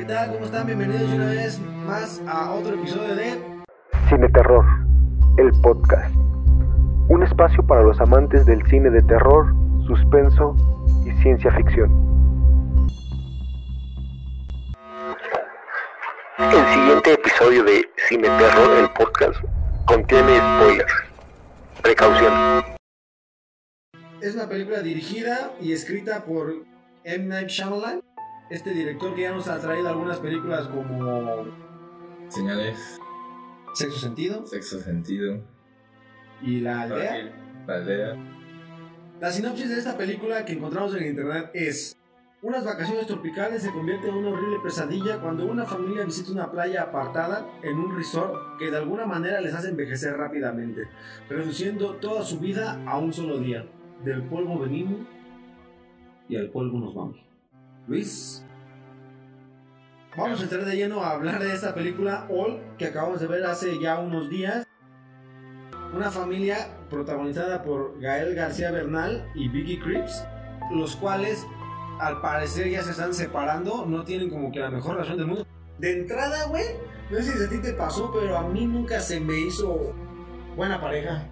¿Qué tal? ¿Cómo están? Bienvenidos una vez más a otro episodio de Cine Terror, el podcast. Un espacio para los amantes del cine de terror, suspenso y ciencia ficción. El siguiente episodio de Cine Terror, el podcast, contiene spoilers. Precaución. Es una película dirigida y escrita por M. Night Shyamalan, este director que ya nos ha traído algunas películas como Señales, Sexo Sentido sexo sentido, y La Aldea. la aldea. La sinopsis de esta película que encontramos en internet es unas vacaciones tropicales se convierten en una horrible pesadilla cuando una familia visita una playa apartada en un resort que de alguna manera les hace envejecer rápidamente, reduciendo toda su vida a un solo día. Del polvo venimos y al polvo nos vamos. Luis. Vamos a entrar de lleno a hablar de esta película All que acabamos de ver hace ya unos días. Una familia protagonizada por Gael García Bernal y Vicky Cripps, los cuales al parecer ya se están separando, no tienen como que la mejor relación del mundo. De entrada, güey, no sé si a ti te pasó, pero a mí nunca se me hizo buena pareja.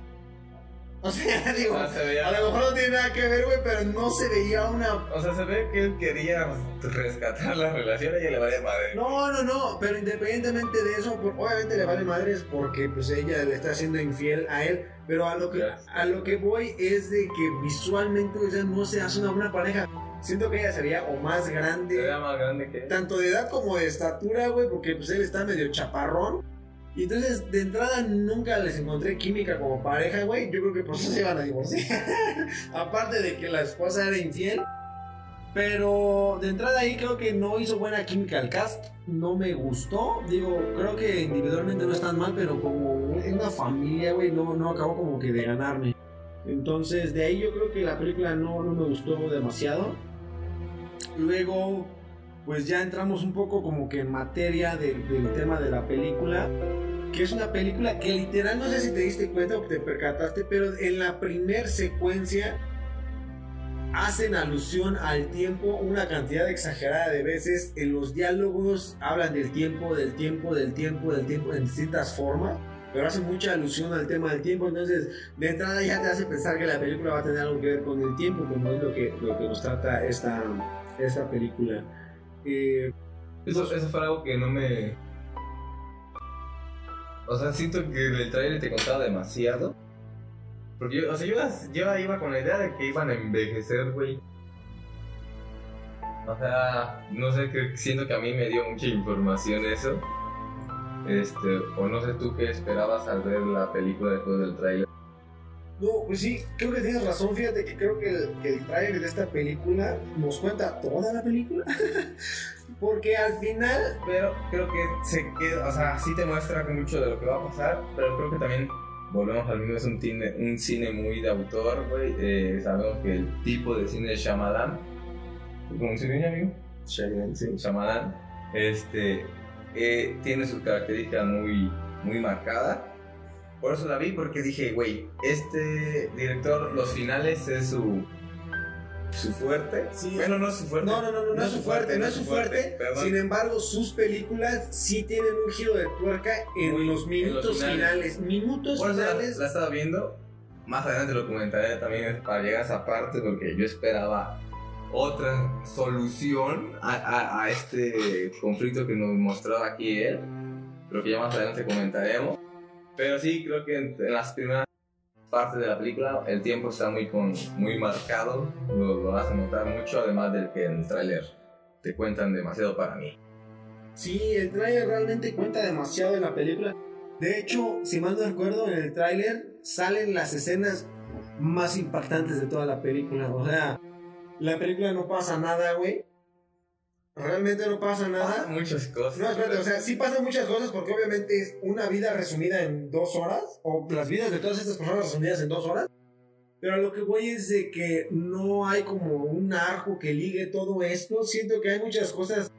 O sea, digo, sea, se veía- a lo mejor no tiene nada que ver, güey, pero no se veía una O sea, se ve que él quería rescatar la relación y ella le valía madre. No, no, no, pero independientemente de eso, obviamente le vale madres porque pues ella le está siendo infiel a él, pero a lo que, a lo que voy es de que visualmente sea, no se hace una buena pareja. Siento que ella sería o más grande, veía más grande que él. tanto de edad como de estatura, güey, porque pues él está medio chaparrón. Y entonces, de entrada, nunca les encontré química como pareja, güey. Yo creo que por eso se iban a divorciar. Aparte de que la esposa era infiel. Pero de entrada ahí creo que no hizo buena química el cast. No me gustó. Digo, creo que individualmente no están mal, pero como una familia, güey, no, no acabó como que de ganarme. Entonces, de ahí yo creo que la película no, no me gustó demasiado. Luego, pues ya entramos un poco como que en materia de- del tema de la película. Que es una película que literal, no sé si te diste cuenta o te percataste, pero en la primer secuencia hacen alusión al tiempo una cantidad exagerada de veces. En los diálogos hablan del tiempo, del tiempo, del tiempo, del tiempo en distintas formas. Pero hacen mucha alusión al tema del tiempo. Entonces, de entrada ya te hace pensar que la película va a tener algo que ver con el tiempo, como es lo que, lo que nos trata esta, esta película. Eh, Eso, eso fue algo que no me. O sea, siento que el trailer te contaba demasiado. Porque yo, o sea, yo, yo iba con la idea de que iban a envejecer, güey. O sea, no sé, que siento que a mí me dio mucha información eso. Este, o no sé tú qué esperabas al ver la película después del trailer. No, pues sí, creo que tienes razón. Fíjate que creo que el, que el trailer de esta película nos cuenta toda la película. Porque al final, Pero creo que se queda, o sea, sí te muestra mucho de lo que va a pasar, pero creo que también volvemos al mismo, es un cine, un cine muy de autor, güey. Eh, sabemos que el tipo de cine de Shyamalan, ¿cómo se llama, amigo? Shyamalan, sí. Shyamalan, este, eh, tiene sus características muy, muy marcadas. Por eso la vi, porque dije, güey, este director, los finales es su, su fuerte. Sí. bueno, no es su fuerte. no, no, no, no, no es su fuerte, no es su fuerte. Sin embargo, sus películas sí tienen un giro de tuerca en Muy- los en minutos los finales. finales. Minutos la, finales. la estaba viendo. Más adelante lo comentaré también para llegar a esa parte porque yo esperaba otra solución a, a- a este conflicto que nos mostraba aquí él. Creo que ya más adelante comentaremos. Pero sí, creo que en, en las primeras partes de la película el tiempo está muy, con, muy marcado. Lo, lo hace notar mucho, además del que en el tráiler te cuentan demasiado para mí. Sí, el tráiler realmente cuenta demasiado en la película. De hecho, si mal no recuerdo, en el tráiler salen las escenas más impactantes de toda la película. O sea, la película no pasa nada, güey. Realmente no pasa nada. Muchas cosas. No, espérate, o sea, sí pasan muchas cosas porque obviamente es una vida resumida en dos horas, o las vidas de todas estas personas resumidas en dos horas. Pero lo que voy es de que no hay como un arco que ligue todo esto. Siento que hay muchas cosas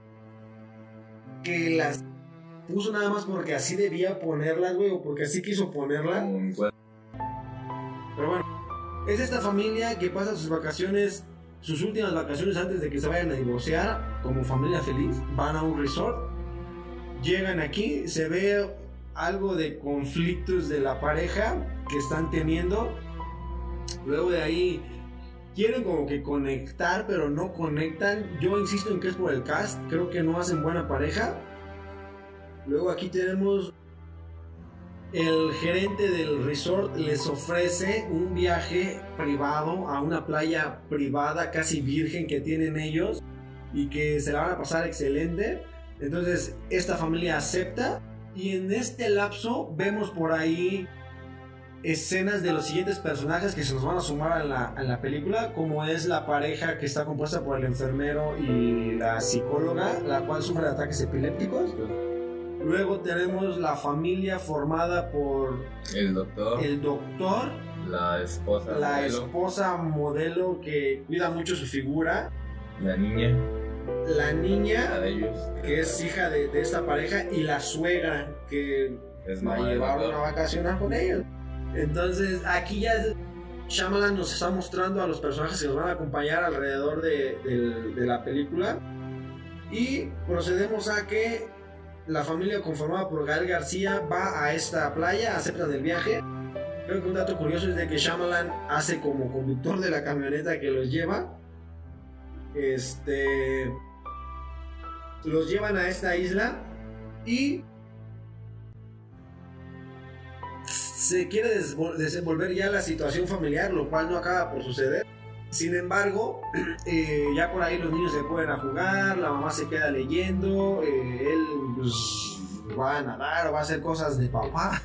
que las puso nada más porque así debía ponerlas, güey, o porque así quiso ponerlas. Pero bueno, es esta familia que pasa sus vacaciones, sus últimas vacaciones antes de que se vayan a divorciar, como familia feliz. Van a un resort, llegan aquí, se ve algo de conflictos de la pareja que están teniendo. Luego de ahí quieren como que conectar, pero no conectan. Yo insisto en que es por el cast, creo que no hacen buena pareja. Luego aquí tenemos el gerente del resort les ofrece un viaje privado a una playa privada casi virgen que tienen ellos y que se la van a pasar excelente. Entonces esta familia acepta y en este lapso vemos por ahí escenas de los siguientes personajes que se nos van a sumar a la, a la película, como es la pareja que está compuesta por el enfermero y la psicóloga, la cual sufre ataques epilépticos. Luego tenemos la familia formada por El doctor, el doctor, la esposa, la modelo, esposa modelo que cuida mucho su figura, la niña, la la niña de ellos, que es hija de, de esta pareja y la suegra que es va a mamá del llevar doctor. a vacacionar con ellos. Entonces aquí ya Shyamalan nos está mostrando a los personajes que nos van a acompañar alrededor de, de la película. Y procedemos a que la familia conformada por Gael García va a esta playa, aceptan el viaje. Creo que un dato curioso es de que Shyamalan hace como conductor de la camioneta que los lleva. Este. Los llevan a esta isla y. Se quiere desenvolver ya la situación familiar, lo cual no acaba por suceder. Sin embargo, eh, ya por ahí los niños se pueden jugar, la mamá se queda leyendo, eh, él pues, va a nadar o va a hacer cosas de papá.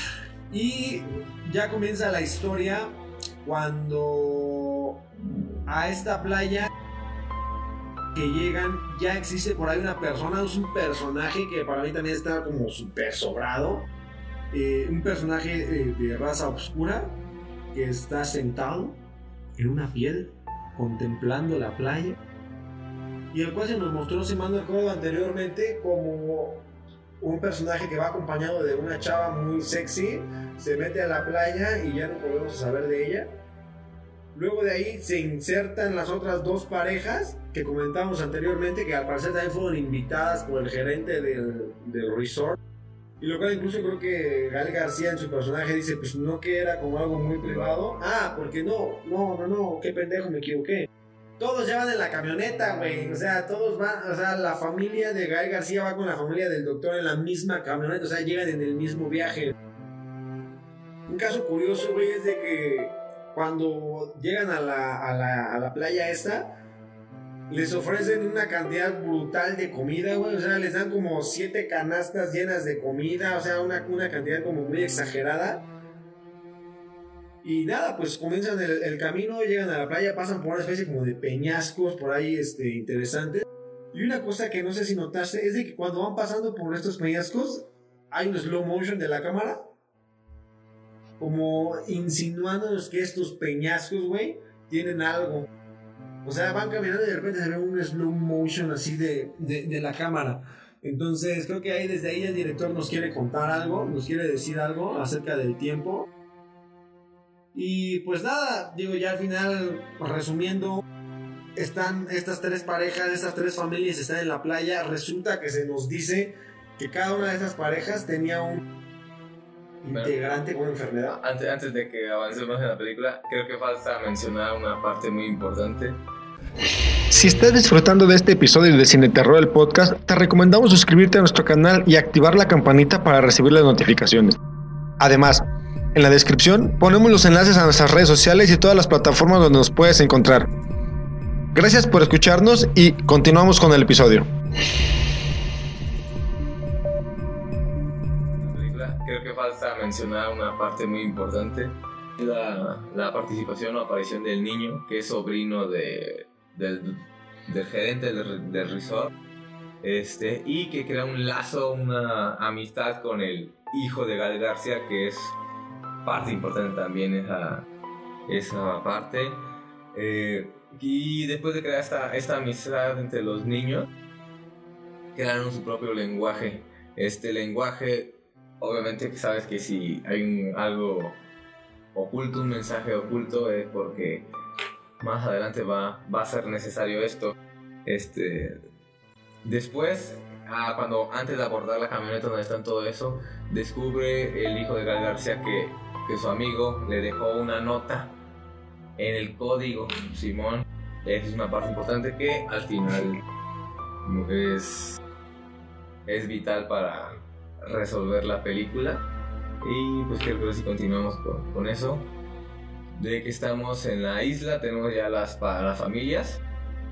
y ya comienza la historia cuando a esta playa que llegan ya existe por ahí una persona, es un personaje que para mí también está como súper sobrado. Eh, un personaje de raza oscura que está sentado en una piedra contemplando la playa y el cual se nos mostró, si mal no anteriormente, como un personaje que va acompañado de una chava muy sexy, se mete a la playa y ya no podemos saber de ella. Luego de ahí se insertan las otras dos parejas que comentamos anteriormente, que al parecer también fueron invitadas por el gerente del, del resort. Y lo cual incluso creo que Gal García en su personaje dice, pues no que era como algo muy privado. Ah, porque no, no, no, no, qué pendejo, me equivoqué. Todos ya van en la camioneta, güey. O sea, todos van, o sea, la familia de Gael García va con la familia del doctor en la misma camioneta, o sea, llegan en el mismo viaje. Un caso curioso, güey, es de que cuando llegan a la, a la, a la playa esta, les ofrecen una cantidad brutal de comida, güey. O sea, les dan como siete canastas llenas de comida, o sea, una, una cantidad como muy exagerada. Y nada, pues comienzan el, camino, llegan a la playa, pasan por una especie como de peñascos por ahí este, interesantes. Y una cosa que no sé si notaste es de que cuando van pasando por estos peñascos, hay un slow motion de la cámara. Como insinuándonos que estos peñascos, güey, tienen algo. O sea, van caminando y de repente se ve un slow motion así de, de, de la cámara. Entonces, creo que ahí desde ahí el director nos quiere contar algo, nos quiere decir algo acerca del tiempo. Y pues nada, digo, ya al final, resumiendo, están estas tres parejas, estas tres familias están en la playa. Resulta que se nos dice que cada una de esas parejas tenía un integrante con enfermedad. Antes, antes de que avancemos en la película, creo que falta mencionar una parte muy importante Si estás disfrutando de este episodio de Cine Terror el podcast, te recomendamos suscribirte a nuestro canal y activar la campanita para recibir las notificaciones. Además, en la descripción ponemos los enlaces a nuestras redes sociales y todas las plataformas donde nos puedes encontrar. Gracias por escucharnos y continuamos con el episodio. Creo que falta mencionar una parte muy importante. La, la participación o aparición del niño, que es sobrino de, del, del gerente del, del resort. Este, y que crea un lazo, una amistad con el hijo de Gal García, que es parte importante también esa, esa parte. Eh, y después de crear esta, esta amistad entre los niños, crearon su propio lenguaje. Este lenguaje, obviamente sabes que si hay un- algo oculto, un mensaje oculto, es porque más adelante va, va a ser necesario esto. Este, después, cuando antes de abordar la camioneta donde están todo eso, descubre el hijo de Gal García que, que su amigo le dejó una nota en el código Simón. Esa es una parte importante que al final es, es vital para resolver la película. Y pues creo que si continuamos con, con eso. De que estamos en la isla, tenemos ya las, para las familias.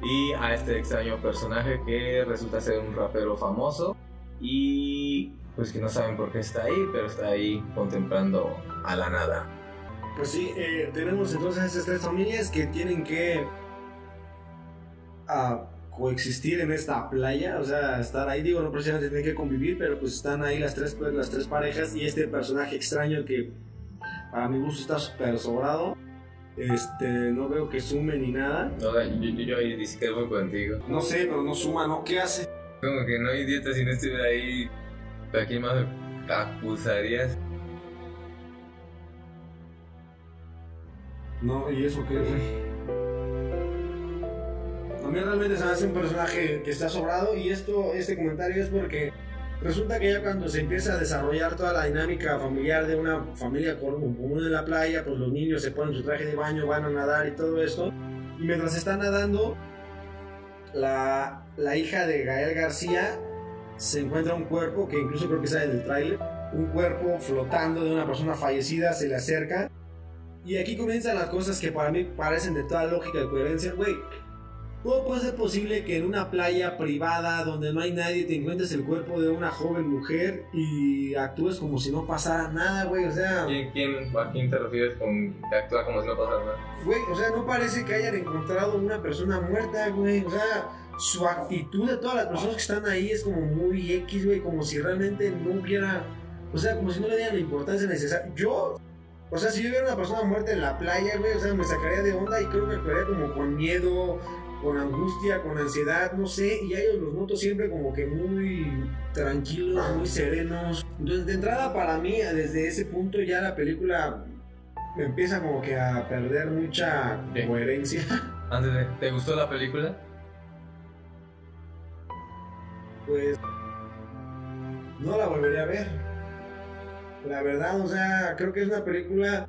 Y a este extraño personaje que resulta ser un rapero famoso. Y pues que no saben por qué está ahí, pero está ahí contemplando a la nada. Pues sí, eh, tenemos entonces esas tres familias que tienen que ah, coexistir en esta playa, o sea, estar ahí, digo, no precisamente tienen que convivir, pero pues están ahí las tres, pues, las tres parejas y este personaje extraño que para mi gusto está súper sobrado, este, no veo que sume ni nada, No, yo, yo, yo ahí discrepo contigo. no sé, pero no suma, ¿no? ¿Qué hace? Como que no hay dieta si no estuviera ahí. ¿Para quién más me acusarías? No, ¿y eso qué? A mí realmente se me hace un personaje que está sobrado y esto, este comentario es porque resulta que ya cuando se empieza a desarrollar toda la dinámica familiar de una familia común en la playa, pues los niños se ponen su traje de baño, van a nadar y todo esto. Y mientras están nadando, la, la hija de Gael García se encuentra un cuerpo, que incluso creo que sale del tráiler, un cuerpo flotando de una persona fallecida, se le acerca y aquí comienzan las cosas que para mí parecen de toda lógica y coherencia, güey. ¿Cómo puede ser posible que en una playa privada donde no hay nadie te encuentres el cuerpo de una joven mujer y actúes como si no pasara nada, güey? O sea, ¿Quién, quién, ¿A quién te refieres con que actúa como si no pasara nada? güey, o sea, no parece que hayan encontrado una persona muerta, güey. O sea, su actitud de todas las personas que están ahí es como muy X, güey, como si realmente no hubiera, o sea, como si no le dieran la importancia necesaria. Yo, o sea, si yo viera una persona muerta en la playa, güey, o sea, me sacaría de onda y creo que actuaría como con miedo, con angustia, con ansiedad, no sé, y a ellos los noto siempre como que muy tranquilos, muy serenos. Entonces, de entrada, para mí, desde ese punto ya la película empieza como que a perder mucha Sí. coherencia. Antes de, ¿te gustó la película? Pues no la volvería a ver. La verdad, o sea, creo que es una película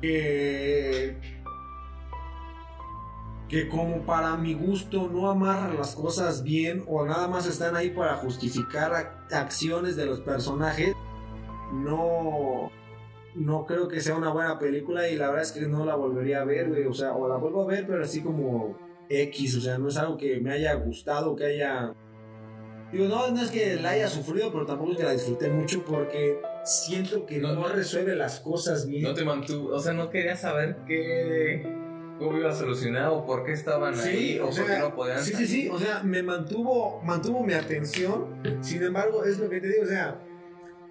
que que como para mi gusto no amarra las cosas bien o nada más están ahí para justificar ac- acciones de los personajes, no no creo que sea una buena película y la verdad es que no la volvería a ver, güey, o sea, o la vuelvo a ver, pero así como X, o sea, no es algo que me haya gustado, que haya Digo, no, no es que la haya sufrido, pero tampoco es que la disfruté mucho porque siento que No, no, resuelve las cosas bien. No te mantuvo, o sea, no querías saber qué, cómo iba a solucionar o por qué estaban ahí o, o por qué no podían sí, sí, salir. sí, o sea, me mantuvo, mantuvo mi atención. Sin embargo, es lo que te digo, o sea,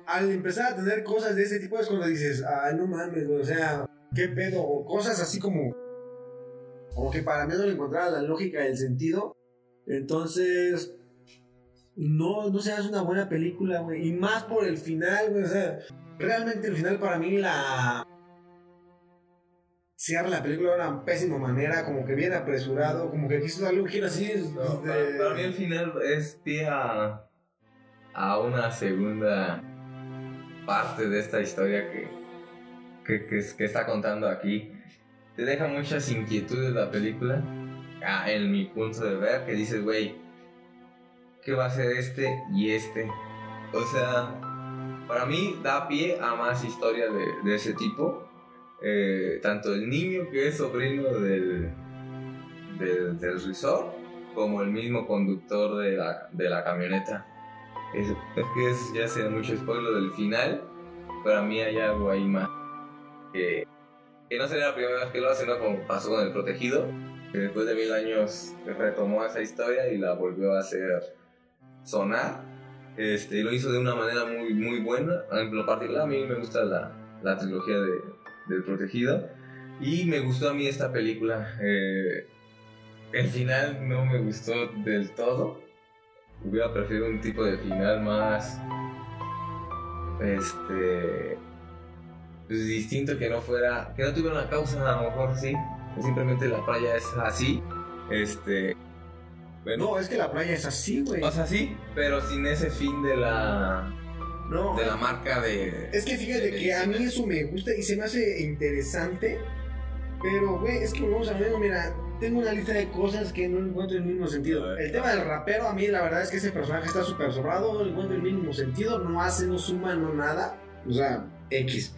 al empezar a tener cosas de ese tipo es cuando dices, ay, no mames, o sea, qué pedo, o cosas así como, como que para mí no le encontraba la lógica y el sentido. Entonces, no, no se hace una buena película, güey, y más por el final, güey, o sea, realmente el final para mí la cierra la película de una pésima manera, como que bien apresurado, como que quiso darle un giro así. No, de- para, para mí el final es pie a, a una segunda parte de esta historia que, que, que, que está contando aquí. Te deja muchas inquietudes la película. ah, en mi punto de ver, que dices, güey, ¿qué va a ser este y este? O sea, para mí da pie a más historias de, de ese tipo. Eh, tanto el niño que es sobrino del, del, del resort, como el mismo conductor de la, de la camioneta. Es, es que es, ya sea mucho spoiler del final, para mí hay algo ahí más. Que, que no sería la primera vez que lo hace, ¿no? Como pasó con el protegido, que después de mil años retomó esa historia y la volvió a hacer sonar. Este, y lo hizo de una manera muy, muy buena. En particular, a mí me gusta la, la trilogía de, del protegido. Y me gustó a mí esta película. Eh, el final no me gustó del todo. Hubiera preferido un tipo de final más. Este. Pues distinto que no fuera. Que no tuviera una causa, a lo mejor sí. Que simplemente la playa es así. Este. Bueno. No, es que la playa es así, güey. O sea, sí, pero sin ese fin de la. No, De la marca de. Es que fíjate de que a mí eso me gusta y se me hace interesante. Pero, güey, es que volvemos a ver, mira, tengo una lista de cosas que no encuentro el mismo sentido. El tema del rapero, a mí la verdad es que ese personaje está súper sobrado, no encuentro el mínimo sentido, no hace, no suma, no nada. O sea, X.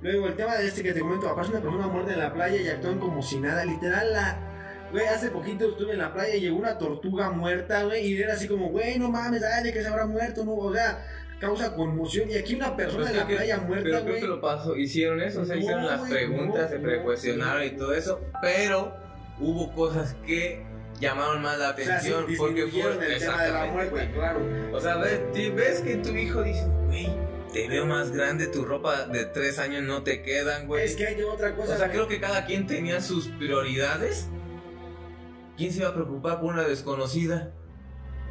Luego, el tema de este que te comento, aparece una persona muerta en la playa y actúan como si nada. Literal, la. Güey, hace poquito estuve en la playa y llegó una tortuga muerta, güey, y era así como, güey, no mames, ay, que se habrá muerto, no, o sea, causa conmoción. Y aquí una persona Pues en la creo que- playa muerta, Pero creo que lo pasó, hicieron eso, o sea, No, hicieron las preguntas, no, se precuestionaron y todo eso, pero hubo cosas que llamaron más la O sea, atención porque disminuyeron fue el tema de la muerte, güey. claro. O sea, ves, ves que tu hijo dice, güey, te veo más grande, tu ropa de tres años no te quedan, güey. Es que hay otra cosa. o sea, creo que cada quien tenía sus prioridades. ¿Quién se iba a preocupar por una desconocida?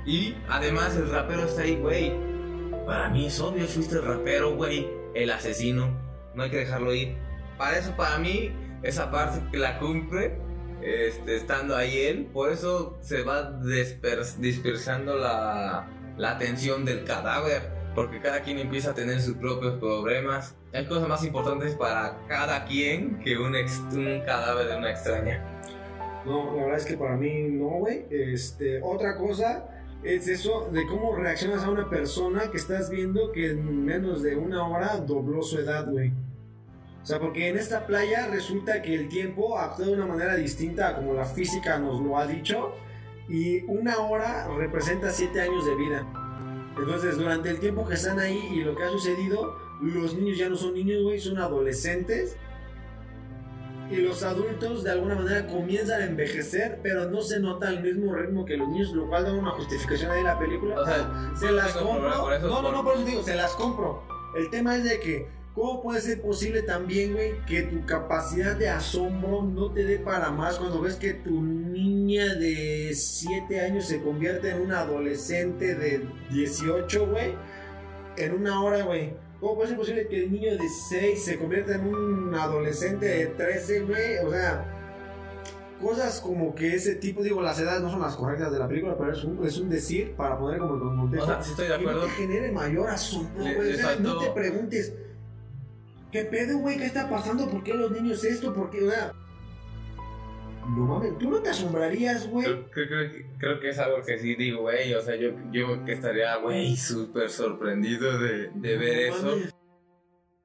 Y además el rapero está ahí, güey. Para mí es obvio, fuiste el rapero, güey. El asesino. No hay que dejarlo ir. Para eso, para mí, esa parte que la cumple, este, estando ahí él, por eso se va dispersando la, la atención del cadáver. Porque cada quien empieza a tener sus propios problemas. Hay cosas más importantes para cada quien que un, ex- un cadáver de una extraña. No, la verdad es que para mí no, güey. Este, otra cosa es eso de cómo reaccionas a una persona que estás viendo que en menos de una hora dobló su edad, güey. O sea, porque en esta playa resulta que el tiempo actúa de una manera distinta como la física nos lo ha dicho. Y una hora representa siete años de vida. Entonces, durante el tiempo que están ahí y lo que ha sucedido, los niños ya no son niños, güey, son adolescentes. Y los adultos de alguna manera comienzan a envejecer, pero no se nota al mismo ritmo que los niños, lo cual da una justificación ahí en la película. O sea, se no las compro. eso, no, no, no, por- por eso digo, se las compro. El tema es de que, ¿cómo puede ser posible también, güey, que tu capacidad de asombro no te dé para más cuando ves que tu niña de 7 años se convierte en una adolescente de 18, güey? En una hora, güey. ¿Cómo puede ser posible que el niño de 6 se convierta en un adolescente de 13, güey? O sea, cosas como que ese tipo, digo, las edades no son las correctas de la película, pero es un, es un decir para poner como en contexto. O sea, sí estoy de que no te genere mayor Le- güey. O sea, no te preguntes, ¿qué pedo, güey? ¿Qué está pasando? ¿Por qué los niños esto? ¿Por qué? O sea, no mames, ¿tú no te asombrarías, güey? Creo, creo- creo que- es algo que sí digo, güey. O sea, yo, yo que estaría, güey, súper sorprendido de, de ver eso.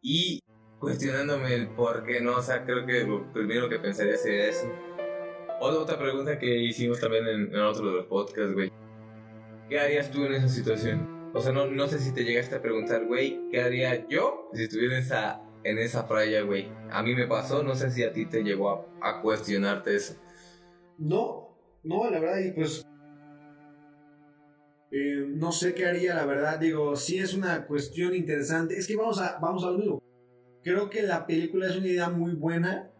Y cuestionándome el por qué no. O sea, creo que lo primero que pensaría sería eso. Otra, otra pregunta que hicimos también en, en otro de los podcasts, güey. ¿Qué harías tú en esa situación? O sea, no, no sé si te llegaste a preguntar, güey, ¿qué haría yo si estuviera en esa, en esa playa, güey? A mí me pasó, no sé si a ti te llegó a, a cuestionarte eso. No, no, la verdad, y pues. eh, no sé qué haría, la verdad. Digo, sí es una cuestión interesante. Es que vamos a, vamos a lo mismo. Creo que la película es una idea muy buena,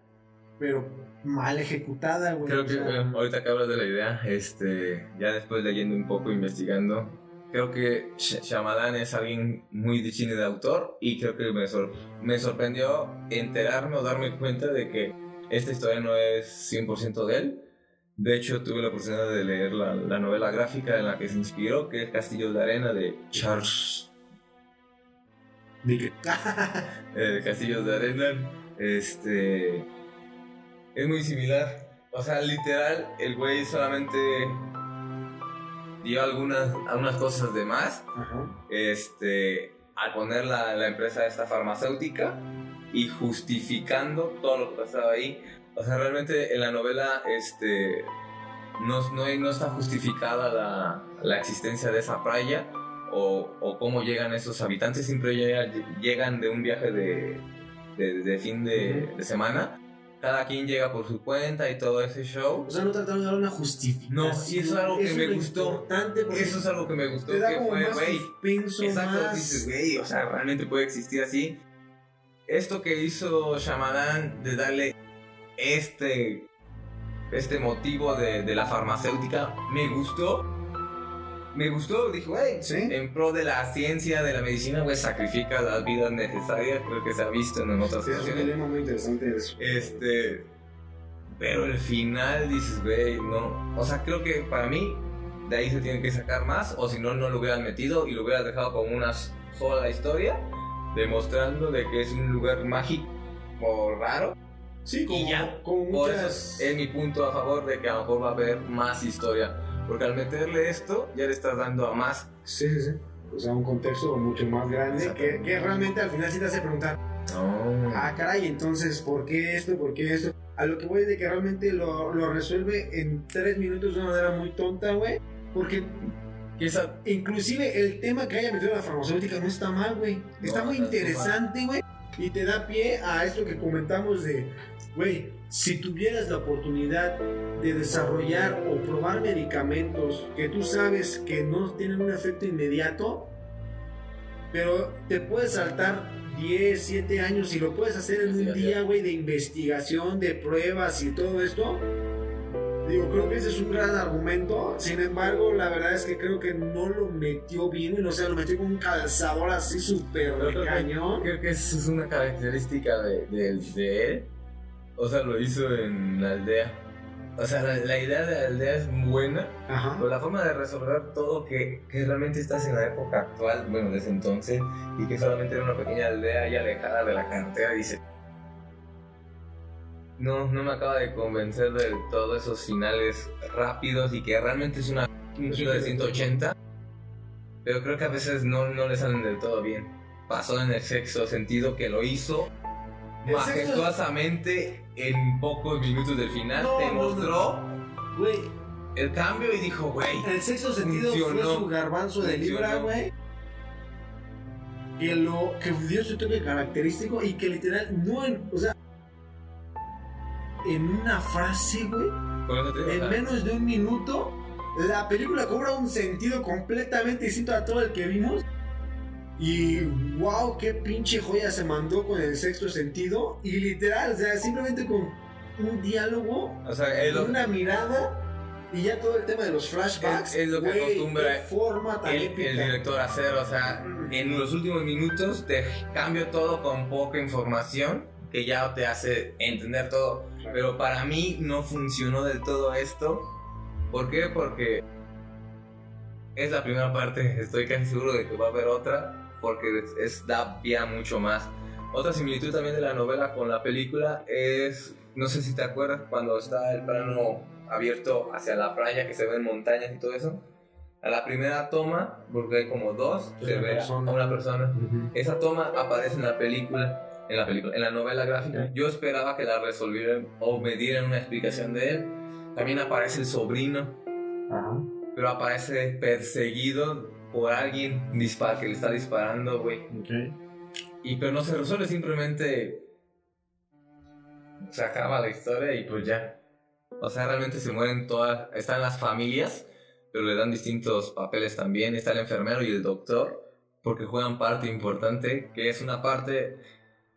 pero mal ejecutada, güey. Creo O que sea, eh, ahorita que hablas de la idea, este, ya después leyendo un poco, investigando, creo que Sh- Shyamalan es alguien muy de cine de autor y creo que me, sor- me sorprendió enterarme o darme cuenta de que esta historia no es 100% de él. De hecho, tuve la oportunidad de leer la, la novela gráfica en la que se inspiró, que es Castillos de Arena de Charles que- eh, Castillos de Arena. Este. Es muy similar. O sea, literal, el güey solamente dio algunas, algunas cosas de más. Ajá. Este, al poner la, la empresa esta farmacéutica y justificando todo lo que pasaba ahí. O sea, realmente en la novela, este, no, no, no está justificada la, la existencia de esa playa o, o cómo llegan esos habitantes. Siempre llega- llegan de un viaje de, de, de fin de, de semana. Cada quien llega por su cuenta y todo ese show. O sea, no trataron de dar una justificación. No, y eso es algo que me gustó. Eso es algo que me gustó, te da que como fue, güey, Exacto, más... dices, güey, o sea, realmente puede existir así. Esto que hizo Shyamalan de darle este, este motivo de, de la farmacéutica, me gustó. Me gustó, dije, güey, Sí. en pro de la ciencia, de la medicina, güey, sacrifica las vidas necesarias, creo que se ha visto en otras Sí, es un ocasiones. muy interesante eso. Este. Pero el final dices, güey, no. O sea, creo que para mí, de ahí se tiene que sacar más. O si no, no lo hubieran metido y lo hubieran dejado como una sola historia. Demostrando de que es un lugar mágico o raro. Sí, como, Y ya. como Por muchas... eso es mi punto a favor de que a lo mejor va a haber más historia. Porque al meterle esto, ya le estás dando a más. Sí, sí, sí. O sea, un contexto mucho más grande que, que realmente al final sí te hace preguntar, ah, caray, entonces, ¿por qué esto? ¿Por qué esto? A lo que voy es de que realmente lo, lo resuelve en tres minutos de una manera muy tonta, güey. Porque Que esa- inclusive el tema que haya metido la farmacéutica no está mal, güey. Está No, muy interesante, güey. Y te da pie a esto que comentamos de, güey, si tuvieras la oportunidad de desarrollar o probar medicamentos que tú sabes que no tienen un efecto inmediato, pero te puedes saltar 10, 7 años y lo puedes hacer en un día, güey, de investigación, de pruebas y todo esto. Digo, creo que ese es un gran argumento. Sin embargo, la verdad es que creo que no lo metió bien. O sea, lo metió con un calzador así súper cañón. Creo que eso es una característica de, de- de él. O sea, lo hizo en la aldea. O sea, la, la idea de la aldea es buena, Ajá. pero la forma de resolver todo que, que realmente estás en la época actual, bueno, desde entonces, y que solamente era una pequeña aldea y alejada de la carretera, dice... No, no me acaba de convencer de todos esos finales rápidos y que realmente es una un giro de 180, pero creo que a veces no, no le salen del todo bien. Pasó en el sexto sentido que lo hizo majestuosamente en pocos minutos del final, No, te mostró el cambio y dijo, güey, el sexto sentido Funcionó. fue su garbanzo de libra, güey. Que lo que dio su toque característico y que literal no en, o sea, en una frase, güey, en menos de un minuto, la película cobra un sentido completamente distinto a todo el que vimos. Y wow, qué pinche joya se mandó con el sexto sentido. Y literal, o sea, simplemente con un diálogo, o sea, es lo, una mirada y ya todo el tema de los flashbacks. Es- es lo que güey, acostumbra qué forma tan el, el director a hacer, o sea, en los últimos minutos te cambio todo con poca información que ya te hace entender todo. Pero para mí no funcionó del todo esto. ¿Por qué? Porque es la primera parte, estoy casi seguro de que va a haber otra, porque es, es- da pie a mucho más. Otra similitud también de la novela con la película es, no sé si te acuerdas, cuando está el plano abierto hacia la playa, que se ven montañas y todo eso. A la primera toma, porque hay como dos, se ve persona. a una persona. Ujú. Esa toma aparece en la película, en la película, en la novela gráfica. Yo esperaba que la resolvieran o me dieran una explicación de él. También aparece el sobrino, Ajá. pero aparece perseguido por alguien dispar, que le está disparando, güey. Ok. Y pero no se resuelve, simplemente se acaba la historia y pues ya. O sea, realmente se mueren todas, están las familias, pero le dan distintos papeles también. Está el enfermero y el doctor, porque juegan parte importante, que es una parte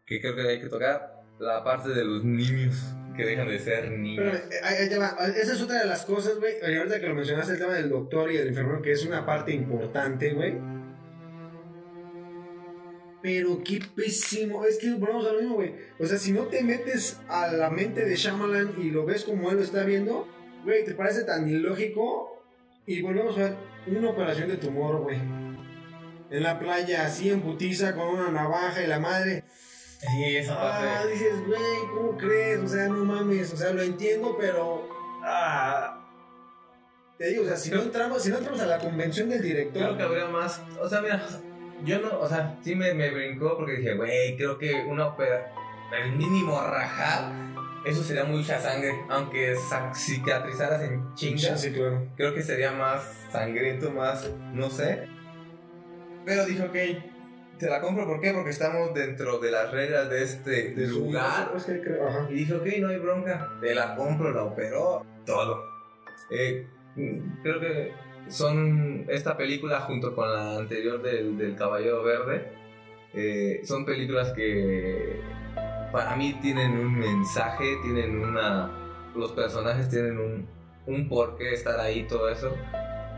que creo que hay que tocar, la parte de los niños que dejan de ser niños. Pero, eh. Esa es otra de las cosas, güey. Ahorita que lo mencionaste, el tema del doctor y del enfermero, que es una parte importante, güey. Pero qué pésimo. Es que volvemos a lo mismo, güey. O sea, si no te metes a la mente de Shyamalan y lo ves como él lo está viendo, güey, te parece tan ilógico. Y volvemos a ver una operación de tumor, güey. En la playa, así en putiza, con una navaja y la madre. Sí, esa Ah, parte. dices, güey, ¿cómo crees? O sea, no mames, o sea, lo entiendo, pero. Ah, te digo, o sea, si no, entramos, si no entramos a la convención del director. Creo que habría más. O sea, mira, yo no. O sea, sí me, me brincó porque dije, güey, creo que una ópera. El mínimo rajar. Eso sería mucha sangre. Aunque cicatrizaras en chingas. Sí, claro. Creo que sería más sangriento, más. No sé. Pero dije, ok. Te la compro, ¿por qué? Porque estamos dentro de las reglas de este De lugar. Y dije, ok, no hay bronca. Te la compro, la operó, todo. Eh, creo que son esta película junto con la anterior del, del Caballero Verde. eh, son películas que para mí tienen un mensaje, tienen una... Los personajes tienen un, un por qué estar ahí, todo eso.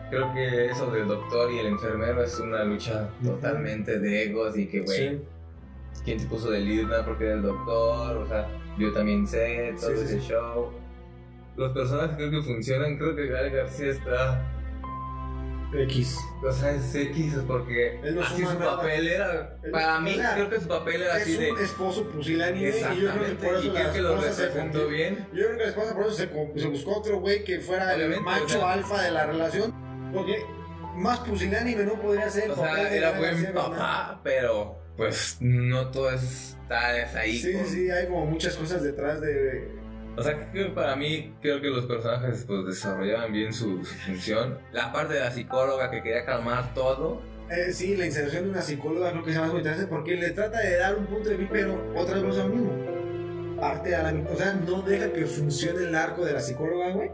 Creo que eso del doctor y el enfermero es una lucha totalmente de egos y que, güey, Sí. quién te puso de líder, porque era el doctor, o sea, yo también sé todo Sí, ese sí. show. Los personajes creo que funcionan, creo que Gael García está, X. o sea, es X porque no así su nada. papel era, Él- para mí creo que su papel era así de, esposo pusilánime y yo creo que por eso y creo que lo se representó bien. Yo creo que la esposa por eso se, se buscó otro güey que fuera el macho o sea- alfa de la relación. Porque más pusilánime no podría ser. O sea, era buen papá, pero pues no todo está ahí. Sí, sí, con- sí, hay como muchas cosas detrás de. O sea, que para mí, creo que los personajes pues desarrollaban bien su, su función. La parte de la psicóloga que quería calmar todo. Eh, sí, la inserción de una psicóloga creo que es más interesante porque le trata de dar un punto de vista, pero otra lo mismo. Parte a la o sea, no deja que funcione el arco de la psicóloga, güey.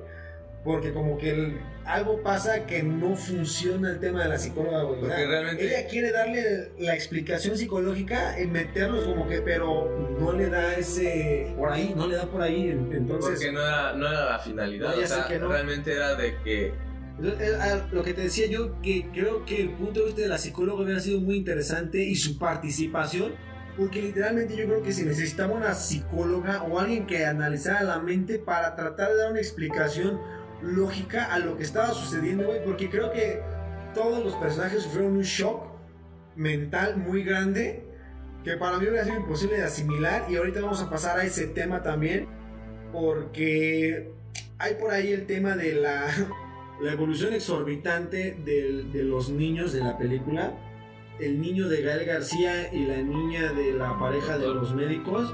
Porque como que el- algo pasa que no funciona el tema de la psicóloga, Porque realmente- Ella quiere darle la explicación psicológica y meterlos como que, pero no le da ese... Por ahí, no le da por ahí. Entonces... Porque no era, no era la finalidad. No, o sea, no. realmente era de que. Eh, ah, Lo que te decía yo, que creo que el punto de vista de la psicóloga hubiera sido muy interesante y su participación, porque literalmente yo creo que si necesitaba una psicóloga o alguien que analizara la mente para tratar de dar una explicación lógica a lo que estaba sucediendo, güey, porque creo que todos los personajes sufrieron un shock mental muy grande que para mí hubiera sido imposible de asimilar y ahorita vamos a pasar a ese tema también porque hay por ahí el tema de la, la evolución exorbitante del- de los niños de la película. El niño de Gael García y la niña de la pareja de los médicos.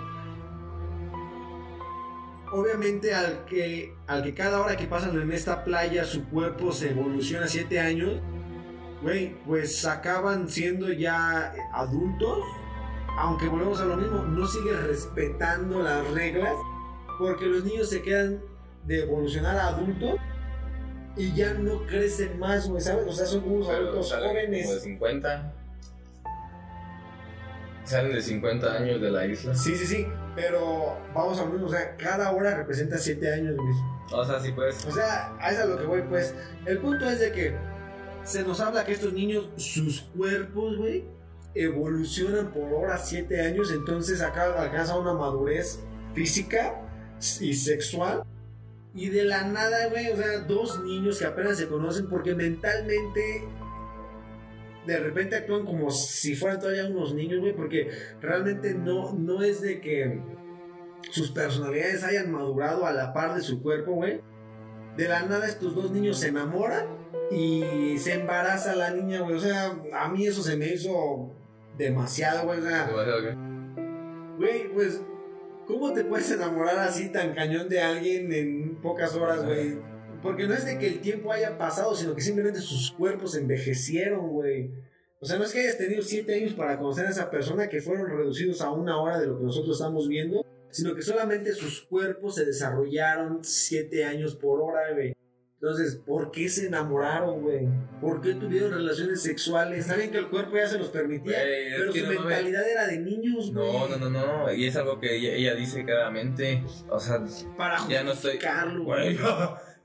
Obviamente al que, al que cada hora que pasan en esta playa su cuerpo se evoluciona 7 años, güey, pues acaban siendo ya adultos. Aunque volvemos a lo mismo, no sigue respetando las reglas porque los niños se quedan de evolucionar a adultos y ya no crecen más, güey, ¿sabes? O sea, son unos adultos salen como de jóvenes. 50. Salen de 50 años de la isla. Sí, sí, sí, pero vamos a ver, o sea, cada hora representa 7 años, güey. O sea, sí, pues. O sea, a eso es a lo que voy, pues. El punto es de que se nos habla que estos niños, sus cuerpos, güey, evolucionan por hora 7 años, entonces acá alcanza una madurez física y sexual. Y de la nada, güey, o sea, dos niños que apenas se conocen porque mentalmente de repente actúan como si fueran todavía unos niños, güey, porque realmente no, no es de que sus personalidades hayan madurado a la par de su cuerpo, güey. De la nada estos dos niños se enamoran y se embaraza la niña, güey. O sea, a mí eso se me hizo demasiado, güey. O sea, güey, pues, ¿cómo te puedes enamorar así tan cañón de alguien en pocas horas, güey? Porque no es de que el tiempo haya pasado, sino que simplemente sus cuerpos envejecieron, güey. O sea, no es que hayas tenido siete años para conocer a esa persona que fueron reducidos a una hora de lo que nosotros estamos viendo, sino que solamente sus cuerpos se desarrollaron siete años por hora, güey. Entonces, ¿por qué se enamoraron, güey? ¿Por qué tuvieron relaciones sexuales? Saben que el cuerpo ya se los permitía, es pero su no mentalidad era de niños, güey. No, no, no, no. Y es algo que ella, ella dice claramente. O sea, Para ya no estoy. Güey,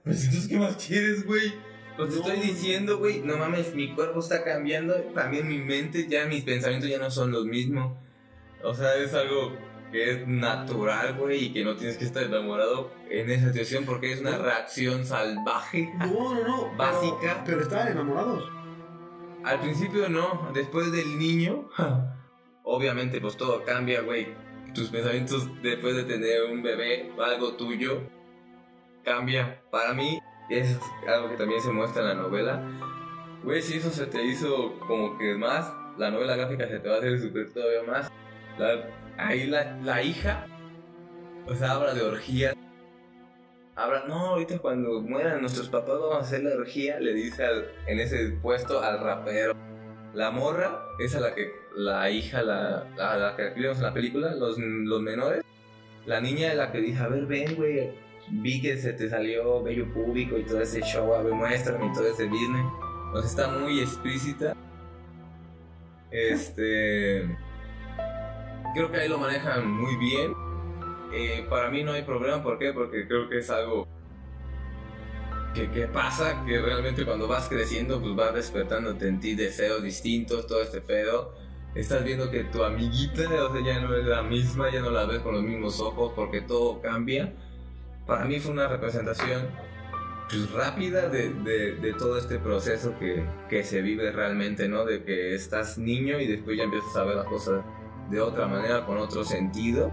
pues entonces, ¿qué más quieres, güey? Pues te No. estoy diciendo, güey, no mames, mi cuerpo está cambiando, también mi mente, ya mis pensamientos ya no son los mismos. O sea, es algo que es natural, güey, y que no tienes que estar enamorado en esa situación porque es una reacción salvaje. No, no, no. pero- Básica. Pero, estaban enamorados. Al principio no, después del niño, obviamente pues todo cambia, güey. Tus pensamientos después de tener un bebé, algo tuyo, cambia. Para mí, es algo que también se muestra en la novela. Güey, si eso se te hizo como que más, la novela gráfica se te va a hacer super todavía más. La- ahí la, la hija, o sea, habla de orgía. Habla, no, ahorita cuando mueran nuestros papás vamos a hacer la orgía, le dice al- en ese puesto al rapero. La morra es a la que la hija, la, la, la que vimos en la película, los, los menores. La niña es la que dice, a ver, ven, güey, vi que se te salió vello público y todo ese show, a ver, muéstrame y todo ese business. O sea, está muy explícita. Este. Creo que ahí lo manejan muy bien. Eh, para mí no hay problema, ¿por qué? Porque creo que es algo que, que pasa, que realmente cuando vas creciendo, pues vas despertándote en ti deseos distintos, todo este pedo. Estás viendo que tu amiguita, o sea, ya no es la misma, ya no la ves con los mismos ojos, porque todo cambia. Para mí fue una representación pues, rápida de, de- de todo este proceso que, que se vive realmente, ¿no? De que estás niño y después ya empiezas a ver las cosas de otra manera, con otro sentido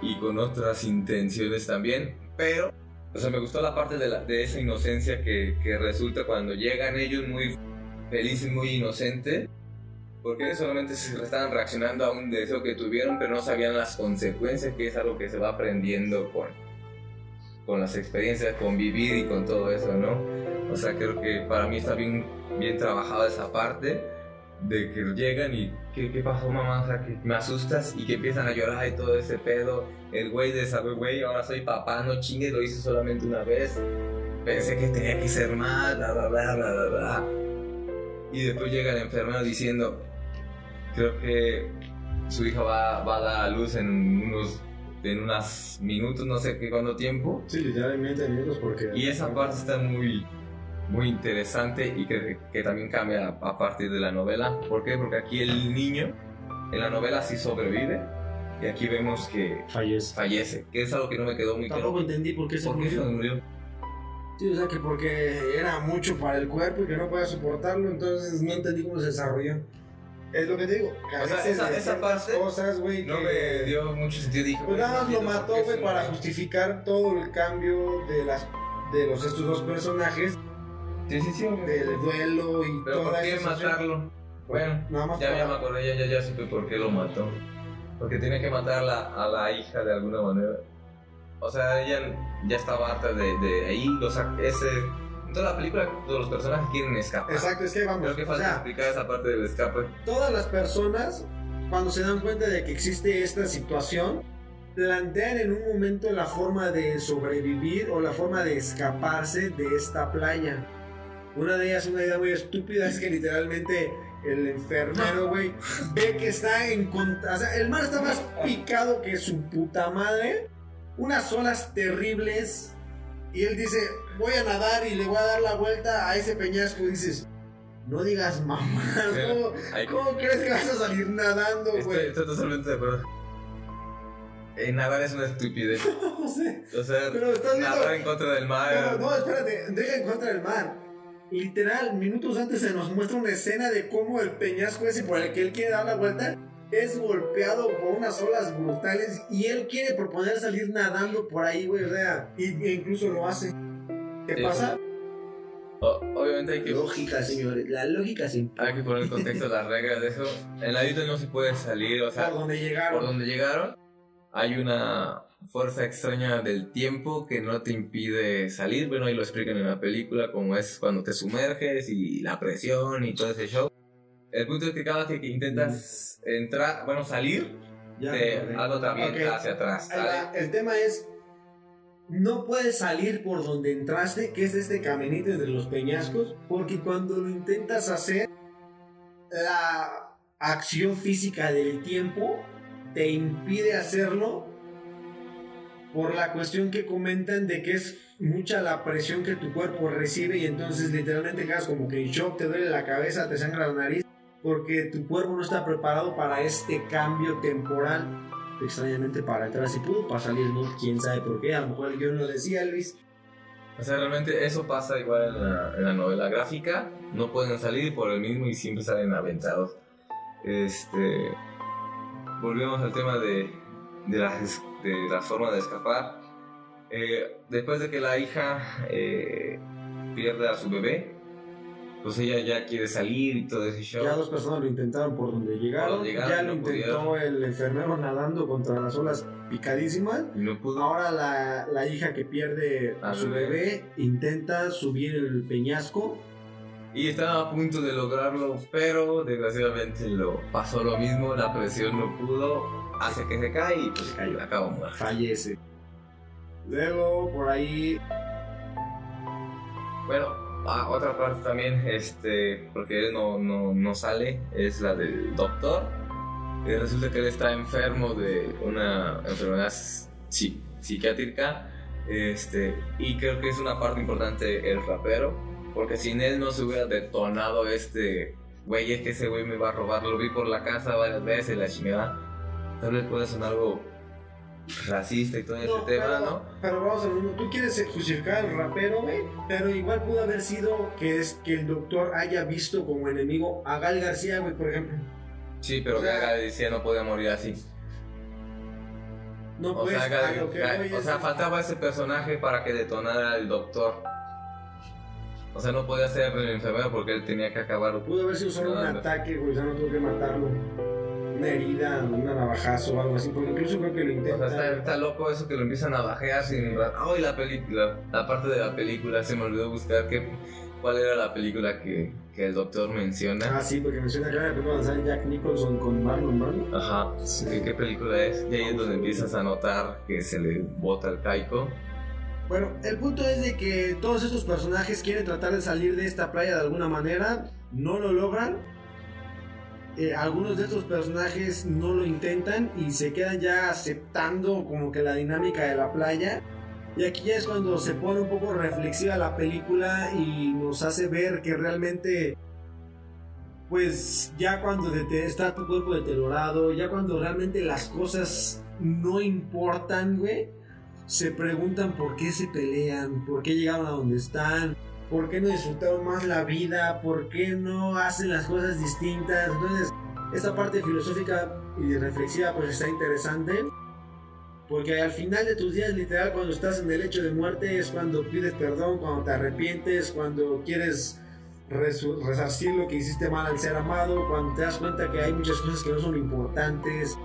y con otras intenciones también. Pero, o sea, me gustó la parte de, la- de esa inocencia que, que resulta cuando llegan ellos muy felices, muy inocentes. Porque solamente se estaban reaccionando a un deseo que tuvieron, pero no sabían las consecuencias, que es algo que se va aprendiendo con, con las experiencias, con vivir y con todo eso, ¿no? O sea, creo que para mí está bien, bien trabajada esa parte de que llegan y ¿qué, qué pasó mamá? O sea, que me asustas y que empiezan a llorar y todo ese pedo. El güey de saber, güey, ahora soy papá, no chingues, lo hice solamente una vez. Pensé que tenía que ser más, bla, bla, bla, bla, bla, bla. Y después llega el enfermero diciendo, creo que su hija va, va a dar a luz en unos en unos minutos, no sé qué cuánto tiempo. Sí, literalmente minutos porque... Y esa parte está muy, muy interesante y que, que también cambia a, partir de la novela. ¿Por qué? Porque aquí el niño en la novela sí sobrevive y aquí vemos que Fallece. fallece, que es algo que no me quedó muy Tampoco claro. entendí por qué se ¿Por qué se murió. murió? Sí, o sea que porque era mucho para el cuerpo y que no podía soportarlo, entonces no entendí cómo se desarrolló. Es lo que te digo. O sea, esa- esa parte cosas, güey, No que- me dio mucho sentido. Dije, Pues nada más lo mató, güey, para justificar todo el cambio de las de los estos dos personajes, Sí, sí, sí. del duelo y Pero toda ¿por qué matarlo? Bueno, Nada más ya, ya me para- acordé, ya, ya, ya supe por qué lo mató. Porque tiene que matar a la, a la hija de alguna manera. O sea, ella ya estaba harta de, de ahí. O sea, ese. Toda la película, todos los personajes quieren escapar. Exacto, es que vamos, Creo que o falta sea, explicar esa parte del escape. todas las personas, cuando se dan cuenta de que existe esta situación, plantean en un momento la forma de sobrevivir o la forma de escaparse de esta playa. Una de ellas, una idea muy estúpida, es que literalmente el enfermero, güey, ve que está en contra. O sea, el mar está más picado que su puta madre. Unas olas terribles. Y él dice: Voy a nadar y le voy a dar la vuelta a ese peñasco. Y dices: No digas mamá. ¿Cómo, cómo crees que vas a salir nadando, estoy, güey? estoy totalmente de acuerdo. Eh, nadar es una estupidez. No sé. O sea, Pero estás viendo- nadar en contra del mar. No, no, espérate, deja en contra del mar. Literal, minutos antes se nos muestra una escena de cómo el peñasco ese por el que él quiere dar la vuelta es golpeado por unas olas brutales y él quiere proponer salir nadando por ahí, güey, o sea, y, e incluso lo hace. ¿Qué Sí. pasa? O- obviamente hay que. Lógica, señores, la lógica se impone. Hay que poner en contexto las reglas de eso. En la isla no se puede salir, o sea, Por donde por llegaron. donde llegaron, hay una fuerza extraña del tiempo que no te impide salir. Bueno, ahí lo explican en la película, como es cuando te sumerges y la presión y todo ese show. El punto es que cada vez que intentas entrar, bueno, salir, Ya, te- ok. algo también hacia atrás. El tema es, no puedes salir por donde entraste, que es este caminito entre los peñascos, porque cuando lo intentas hacer, la acción física del tiempo te impide hacerlo por la cuestión que comentan de que es mucha la presión que tu cuerpo recibe y entonces literalmente quedas como que en shock, te duele la cabeza, te sangra la nariz, porque tu cuerpo no está preparado para este cambio temporal extrañamente para atrás y pudo para salir, ¿no? Quién sabe por qué, a lo mejor el guion lo decía Luis. O sea, realmente eso pasa igual en la, en la novela gráfica. No pueden salir por el mismo y siempre salen aventados. Este. volvemos al tema de, de, la, de la forma de escapar. Eh, después de que la hija eh, pierde a su bebé, pues ella ya quiere salir y todo ese show. Ya dos personas lo intentaron por donde llegaron. Por donde llegaron, ya no lo intentó pudieron. el enfermero nadando contra las olas picadísimas. Y no pudo. Ahora la, la hija que pierde a A su bebé. bebé intenta subir el peñasco. Y estaba a punto de lograrlo, pero desgraciadamente lo pasó lo mismo, la presión no pudo, hace que se cae y pues cayó. acabó muerto. Fallece. Luego por ahí Bueno, ah, otra parte también, este, porque él no, no, no sale, es la del doctor. Y resulta que él está enfermo de una enfermedad psi- psiquiátrica. Este, y creo que es una parte importante el rapero, porque sin él no se hubiera detonado este, güey, es que ese güey me va a robar, lo vi por la casa varias veces, la chingada. Tal vez puede sonar algo racista y todo ese No, tema, pero, ¿no? pero vamos a mismo. Tú quieres justificar al rapero, güey. Pero igual pudo haber sido que es que el doctor haya visto como enemigo a Gal García, güey, por ejemplo. Sí, pero O sea- Gaga decía no podía morir así. No, O pues, sea, Gal- lo que Gal- voy o sea, faltaba ese personaje para que detonara el doctor. O sea, no podía ser el enfermero porque él tenía que acabar. Pudo haber sido solo un no. ataque, güey, o sea, no tuvo que matarlo. Una herida, un navajazo o algo así, porque incluso creo que lo O sea, intenta. está, está loco eso que lo empiezan a bajear sin... ¡Ay, la película! La parte de la película, se me olvidó buscar qué, cuál era la película que, que el doctor menciona. Ah, sí, porque menciona que era cuando sale Jack Nicholson con Marlon Brando. Ajá, ¿qué, qué película es? Y ahí es donde empiezas a notar que se le bota el caico. Bueno, el punto es de que todos estos personajes quieren tratar de salir de esta playa de alguna manera, no lo logran. Eh, algunos de estos personajes no lo intentan y se quedan ya aceptando como que la dinámica de la playa. Y aquí ya es cuando se pone un poco reflexiva la película y nos hace ver que realmente, pues ya cuando está tu cuerpo deteriorado, ya cuando realmente las cosas no importan, güey se preguntan por qué se pelean, por qué llegaron a donde están, por qué no disfrutaron más la vida, por qué no hacen las cosas distintas. Entonces, esta parte filosófica y reflexiva pues está interesante. Porque al final de tus días, literal, cuando estás en el hecho de muerte, es cuando pides perdón, cuando te arrepientes, cuando quieres resarcir lo que hiciste mal al ser amado, cuando te das cuenta que hay muchas cosas que no son importantes,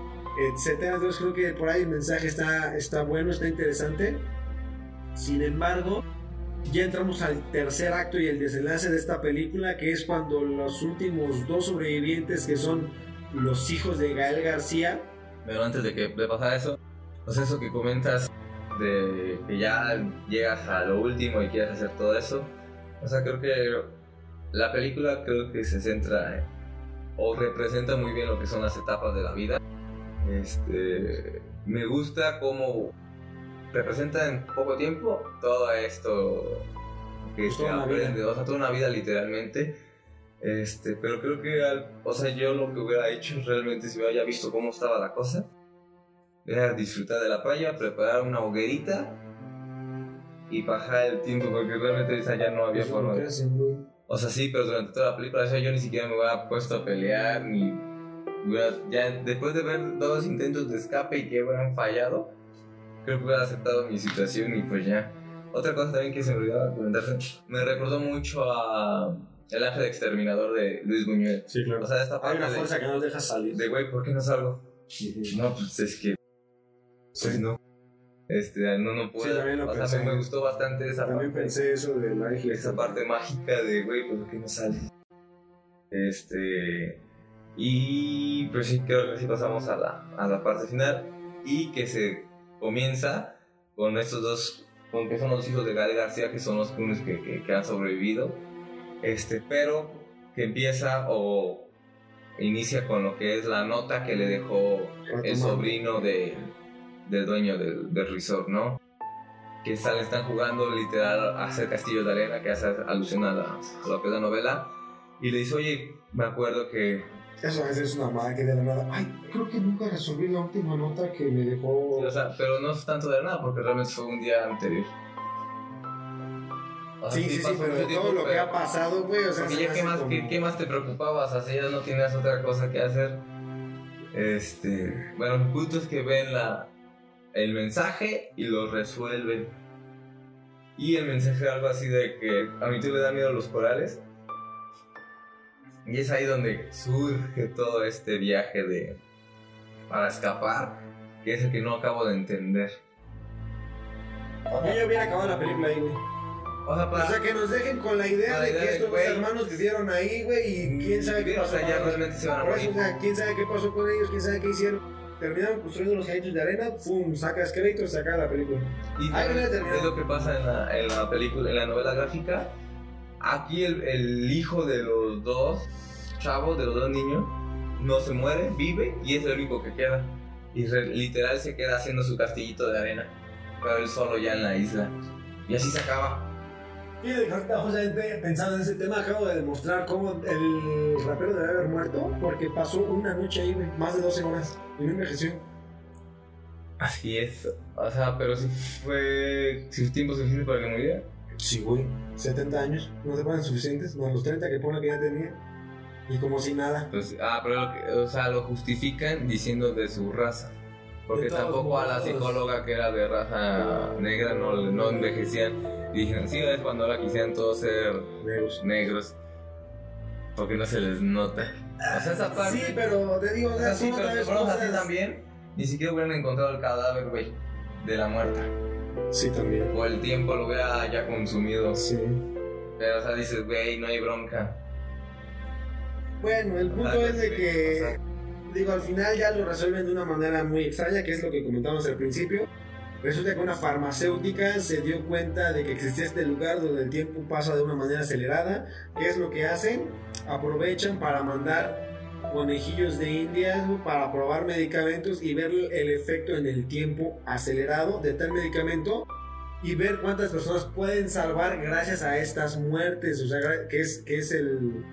etcétera. Entonces creo que por ahí el mensaje está, está bueno, está interesante. Sin embargo, ya entramos al tercer acto y el desenlace de esta película, que es cuando los últimos dos sobrevivientes, que son los hijos de Gael García, Pero antes de que de pasar eso, sea, eso que comentas de que ya llegas a lo último y quieres hacer todo eso, o sea, creo que la película creo que se centra en- o representa muy bien lo que son las etapas de la vida. Este, me gusta cómo representa en poco tiempo todo esto que Pues se una aprende, vida. o sea, toda una vida literalmente. Este, pero creo que, al- o sea, yo lo que hubiera hecho realmente si hubiera ya visto cómo estaba la cosa, era disfrutar de la playa, preparar una hoguerita y bajar el tiempo, porque realmente esa ya no había pues, forma. güey. O sea, sí, pero durante toda la película, o sea, yo ni siquiera me hubiera puesto a pelear, ni hubiera, ya después de ver dos intentos de escape y que hubieran fallado, creo que hubiera aceptado mi situación y pues ya. Otra cosa también que se me olvidaba comentarse, me recordó mucho a El Ángel Exterminador de Luis Buñuel. Sí, claro. O sea, esta Hay parte una de- fuerza que no nos deja salir. de, güey, ¿por qué no salgo? No, pues es que, pues no. Este, no, no puedo. también lo o sea, pensé. me, me gustó bastante esa También parte pensé eso de la isla. esa parte mágica de, güey, ¿por qué no sale? Este. Y pues sí, creo que sí pasamos a la, a la parte final. Y que se comienza con estos dos, con que son los hijos de Gael García, que son los únicos que, que, que han sobrevivido. Este, pero que empieza o inicia con lo que es la nota que le dejó el sobrino de, del dueño del, del resort, ¿no? Que salen, están jugando literal a hacer castillos de arena, que hace alusión a, la, a lo que es la novela. Y le dice, oye, me acuerdo que... Eso a veces es una madre que de la nada. Ay, creo que nunca resolví la última nota que me dejó. O sea, pero no es tanto de nada, porque realmente fue un día anterior. O sea, sí, sí, sí, pero tiempo, todo lo que ha pasado, güey. O sea, Porque ya, ¿qué más, como- qué, qué más te preocupabas? O sea, ya no tenías otra cosa que hacer. Este, bueno, el punto es que ven la, el mensaje y lo resuelven. Y el mensaje es algo así de que a mí tú le da miedo los corales. Y es ahí donde surge todo este viaje de para escapar, que es el que no acabo de entender. Yo ya hubiera acabado la película ahí, güey. O sea, para, O sea, que nos dejen con la idea de idea que de, estos güey. hermanos vivieron ahí, güey, y quién sabe qué o pasó. sea, ya con ellos. realmente se van a morir. o sea, quién sabe qué pasó con ellos, quién sabe qué hicieron. Terminaron construyendo los cajitos de arena, pum, sacas créditos, se acaba la película. Y Ahí es lo que pasa en la, en la película, en la novela gráfica. Aquí el, el hijo de los dos chavos, de los dos niños, no se muere, vive y es el único que queda. Y re- literal se queda haciendo su castillito de arena, pero él solo ya en la isla. Y así se acaba. Ahorita justamente pensando en ese tema, acabo de demostrar cómo el rapero debe haber muerto porque pasó una noche ahí, más de 12 horas, y no envejeció. Así es. O sea, pero si fue, si fue tiempo suficiente para que muriera. Sí, güey, 70 años, no te ponen suficientes, más los 30 que pone que ya tenía, y como si nada. Pues, ah, pero lo que- o sea, lo justifican diciendo de su raza. Porque tampoco a la modos. psicóloga que era de raza negra no, no envejecían. Dijeron, sí, es cuando ahora quisieran todos ser Negros. negros. Porque no se les nota. O sea, esa parte. Sí, pero te digo, o sea, sí, pero si fuéramos así también, ni siquiera hubieran encontrado el cadáver, güey, de la muerta. Sí, también. O el tiempo lo hubiera ya consumido. Sí. Pero, o sea, dices, güey, no hay bronca. Bueno, el punto es de que, o sea, digo, al final ya lo resuelven de una manera muy extraña, que es lo que comentamos al principio. Resulta que una farmacéutica se dio cuenta de que existía este lugar donde el tiempo pasa de una manera acelerada. ¿Qué es lo que hacen? Aprovechan para mandar conejillos de indias ¿no? para probar medicamentos y ver el efecto en el tiempo acelerado de tal medicamento y ver cuántas personas pueden salvar gracias a estas muertes, o sea, que es, que es el,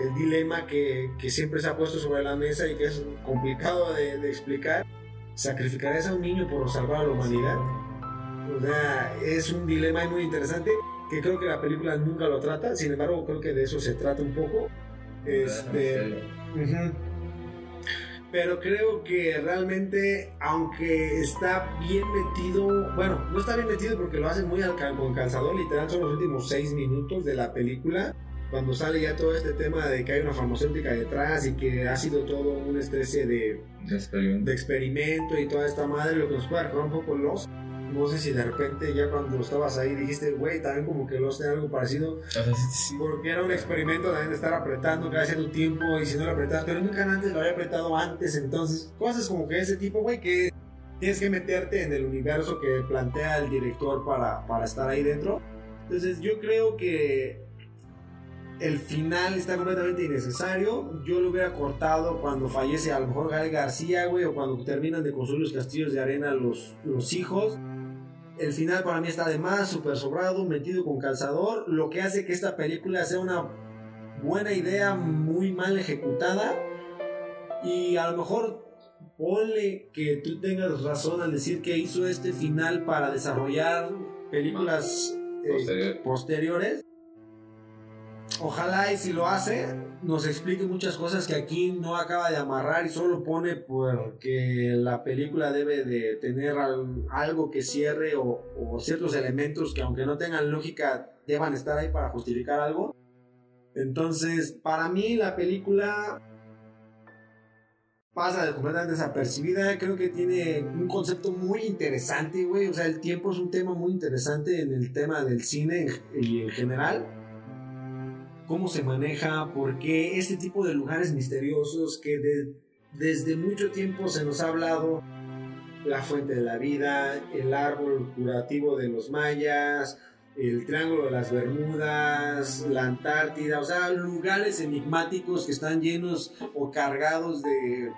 el dilema que, que siempre se ha puesto sobre la mesa y que es complicado de, de explicar. ¿Sacrificarías a un niño por salvar a la humanidad? O sea, es un dilema muy interesante que creo que la película nunca lo trata, sin embargo creo que de eso se trata un poco. Este, Pero creo que realmente, aunque está bien metido, bueno, no está bien metido porque lo hacen muy al con calzador, literal son los últimos seis minutos de la película, cuando sale ya todo este tema de que hay una farmacéutica detrás y que ha sido todo una especie de, de experimento. de experimento y toda esta madre, lo que nos puede recordar un poco los. No sé si de repente ya cuando estabas ahí dijiste, güey, también como que los tiene algo parecido. Sí. Porque era un experimento también de estar apretando cada cierto tiempo y si no lo apretabas, pero nunca antes lo había apretado antes, entonces cosas como que ese tipo, güey, que tienes que meterte en el universo que plantea el director para, para estar ahí dentro. Entonces yo creo que el final está completamente innecesario. Yo lo hubiera cortado cuando fallece a lo mejor Gael García, güey, o cuando terminan de construir los castillos de arena los, los hijos. El final para mí está de más, súper sobrado, metido con calzador, lo que hace que esta película sea una buena idea muy mal ejecutada. Y a lo mejor ponle que tú tengas razón al decir que hizo este final para desarrollar películas eh, Posterior. posteriores. Ojalá y si lo hace, nos explique muchas cosas que aquí no acaba de amarrar y solo pone porque la película debe de tener al- algo que cierre o, ciertos elementos que aunque no tengan lógica deban estar ahí para justificar algo. Entonces, para mí la película pasa de completamente desapercibida. Creo que tiene un concepto muy interesante, güey. O sea, el tiempo es un tema muy interesante en el tema del cine y en general. Cómo se maneja, por qué este tipo de lugares misteriosos que de- desde mucho tiempo se nos ha hablado. La fuente de la vida, el árbol curativo de los mayas, el Triángulo de las Bermudas, la Antártida, o sea, lugares enigmáticos que están llenos o cargados de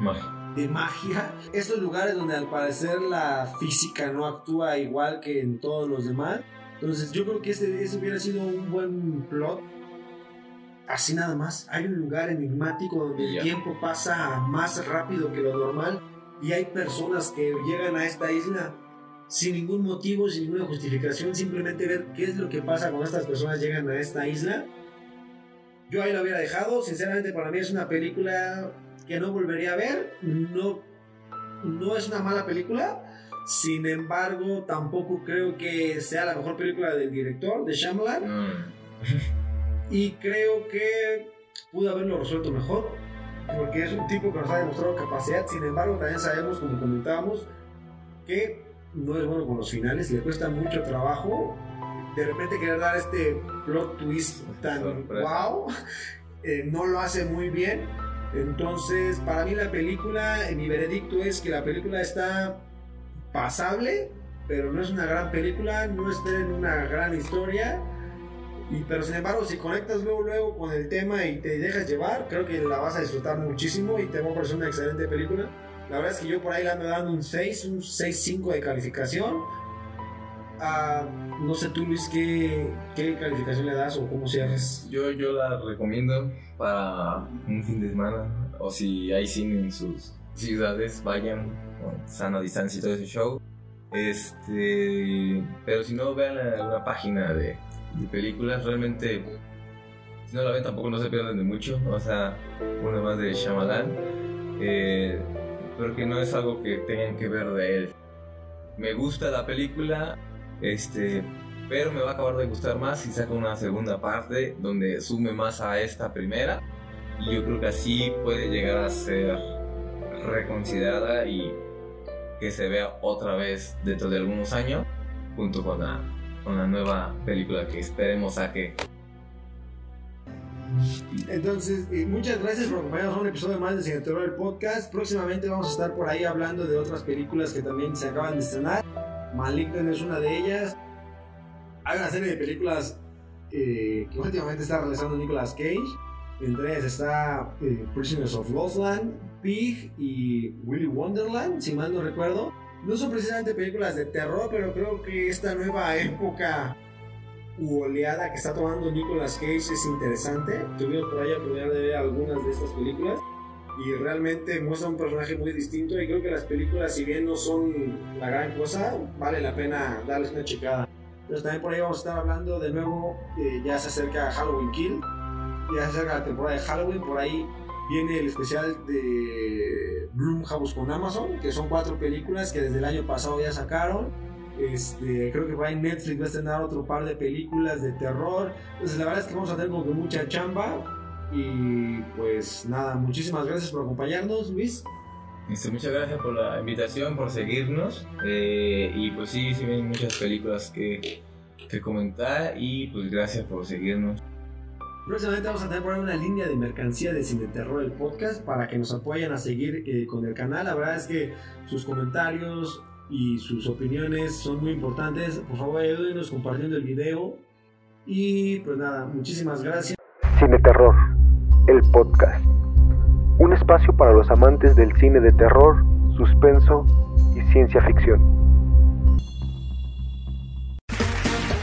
Magia. de magia. Estos lugares donde al parecer la física no actúa igual que en todos los demás. Entonces yo creo que este, ese hubiera sido un buen plot. Así nada más. Hay un lugar enigmático donde Y el tiempo pasa más rápido que lo normal y hay personas que llegan a esta isla sin ningún motivo, sin ninguna justificación, simplemente ver qué es lo que pasa cuando estas personas llegan a esta isla. Yo ahí lo hubiera dejado, sinceramente para mí es una película que no volvería a ver. No, no es una mala película. Sin embargo, tampoco creo que sea la mejor película del director, de Shyamalan. Mm. Y creo que pudo haberlo resuelto mejor. Porque es un tipo que nos ha demostrado capacidad. Sin embargo, también sabemos, como comentábamos, que no es bueno con los finales. Le cuesta mucho trabajo. De repente querer dar este plot twist tan Sorpresa. wow. eh, no lo hace muy bien. Entonces, para mí la película, mi veredicto es que la película está pasable, pero no es una gran película, no está en una gran historia. Y, pero sin embargo, si conectas luego, luego con el tema y te dejas llevar, creo que la vas a disfrutar muchísimo y te va a parecer una excelente película. La verdad es que yo por ahí le ando dando un 6, un 6.5 de calificación. Ah, no sé tú, Luis, ¿qué, ¿qué calificación le das o cómo cierras? Yo, yo la recomiendo para un fin de semana. O si hay cine en sus ciudades, vayan con sana distancia y todo ese show. Este, pero si no, vean la- una página de, de películas. Realmente, si no la ven, tampoco no se pierden de mucho. O sea, una más de Shyamalan. Eh, pero que no es algo que tengan que ver de él. Me gusta la película, este, pero me va a acabar de gustar más si saca una segunda parte donde sume más a esta primera y yo creo que así puede llegar a ser reconsiderada y que se vea otra vez dentro de algunos años junto con la, con la nueva película que esperemos saque. Entonces, eh, muchas gracias por acompañarnos a un episodio más de Cine Terror el Podcast. Próximamente vamos a estar por ahí hablando de otras películas que también se acaban de estrenar. Malignant es una de ellas. Hay una serie de películas eh, que últimamente está realizando Nicolas Cage. Entre ellas está eh, Prisoners of Loveland, Pig y Willy Wonderland, si mal no recuerdo. No son precisamente películas de terror, pero creo que esta nueva época u oleada que está tomando Nicolas Cage es interesante. Tuvimos por ahí oportunidad de ver algunas de estas películas y realmente muestra un personaje muy distinto y creo que las películas, si bien no son la gran cosa, vale la pena darles una checada. Entonces también por ahí vamos a estar hablando de nuevo, eh, ya se acerca Halloween Kill, ya se acerca la temporada de Halloween, por ahí viene el especial de Blumhouse con Amazon, que son cuatro películas que desde el año pasado ya sacaron. Este, creo que por ahí Netflix va a estrenar otro par de películas de terror. Entonces la verdad es que vamos a tener como que mucha chamba. Y pues nada, muchísimas gracias por acompañarnos, Luis. Este, muchas gracias por la invitación, por seguirnos eh, y pues sí, sí vienen muchas películas que, que comentar y pues gracias por seguirnos. Próximamente vamos a tener por ahí una línea de mercancía de Cine Terror el podcast para que nos apoyen a seguir eh, con el canal. La verdad es que sus comentarios y sus opiniones son muy importantes. Por favor, ayúdenos compartiendo el video. Y pues nada, muchísimas gracias. Cine Terror, el podcast. Un espacio para los amantes del cine de terror, suspenso y ciencia ficción.